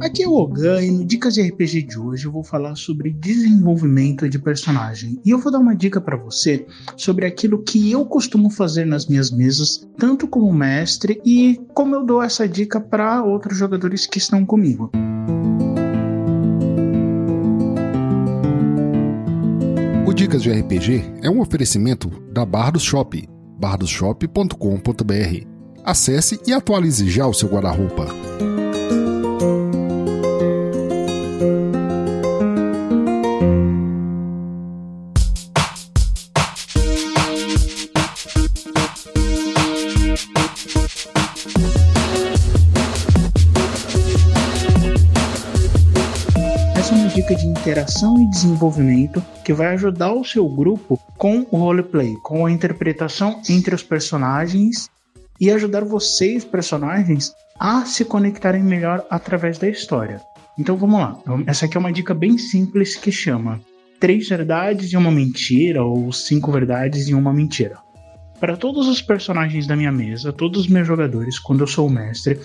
Aqui é o Ogan e no Dicas de RPG de hoje eu vou falar sobre desenvolvimento de personagem. E eu vou dar uma dica para você sobre aquilo que eu costumo fazer nas minhas mesas, tanto como mestre e como eu dou essa dica para outros jogadores que estão comigo. O Dicas de RPG é um oferecimento da Bardos Shop, bardosshop.com.br. Acesse e atualize já o seu guarda-roupa. Uma dica de interação e desenvolvimento que vai ajudar o seu grupo com o roleplay, com a interpretação entre os personagens e ajudar vocês, personagens, a se conectarem melhor através da história. Então vamos lá. Essa aqui é uma dica bem simples que chama Três Verdades e uma Mentira ou Cinco Verdades e uma Mentira. Para todos os personagens da minha mesa, todos os meus jogadores, quando eu sou o mestre,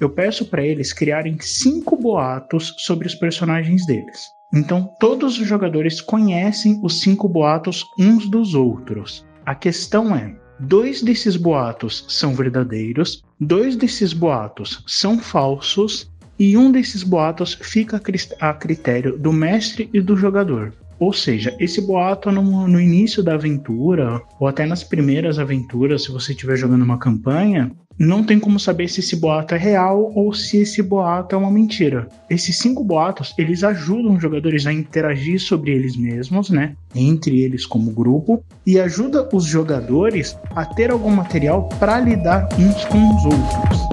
eu peço para eles criarem cinco boatos sobre os personagens deles. Então, todos os jogadores conhecem os cinco boatos uns dos outros. A questão é: dois desses boatos são verdadeiros, dois desses boatos são falsos e um desses boatos fica a critério do mestre e do jogador. Ou seja, esse boato no, no, início da aventura, ou até nas primeiras aventuras, se você estiver jogando uma campanha, não tem como saber se esse boato é real ou se esse boato é uma mentira. Esses cinco boatos, eles ajudam os jogadores a interagir sobre eles mesmos, né? Entre eles como grupo, e ajuda os jogadores a ter algum material para lidar uns com os outros.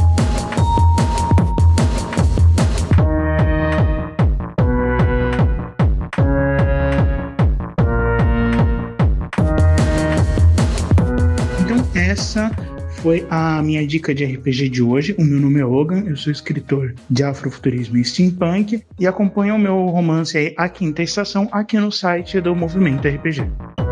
Essa foi a minha dica de RPG de hoje. O meu nome é Ogan, eu sou escritor de Afrofuturismo e Steampunk e acompanho o meu romance aí, A Quinta Estação aqui no site do Movimento RPG.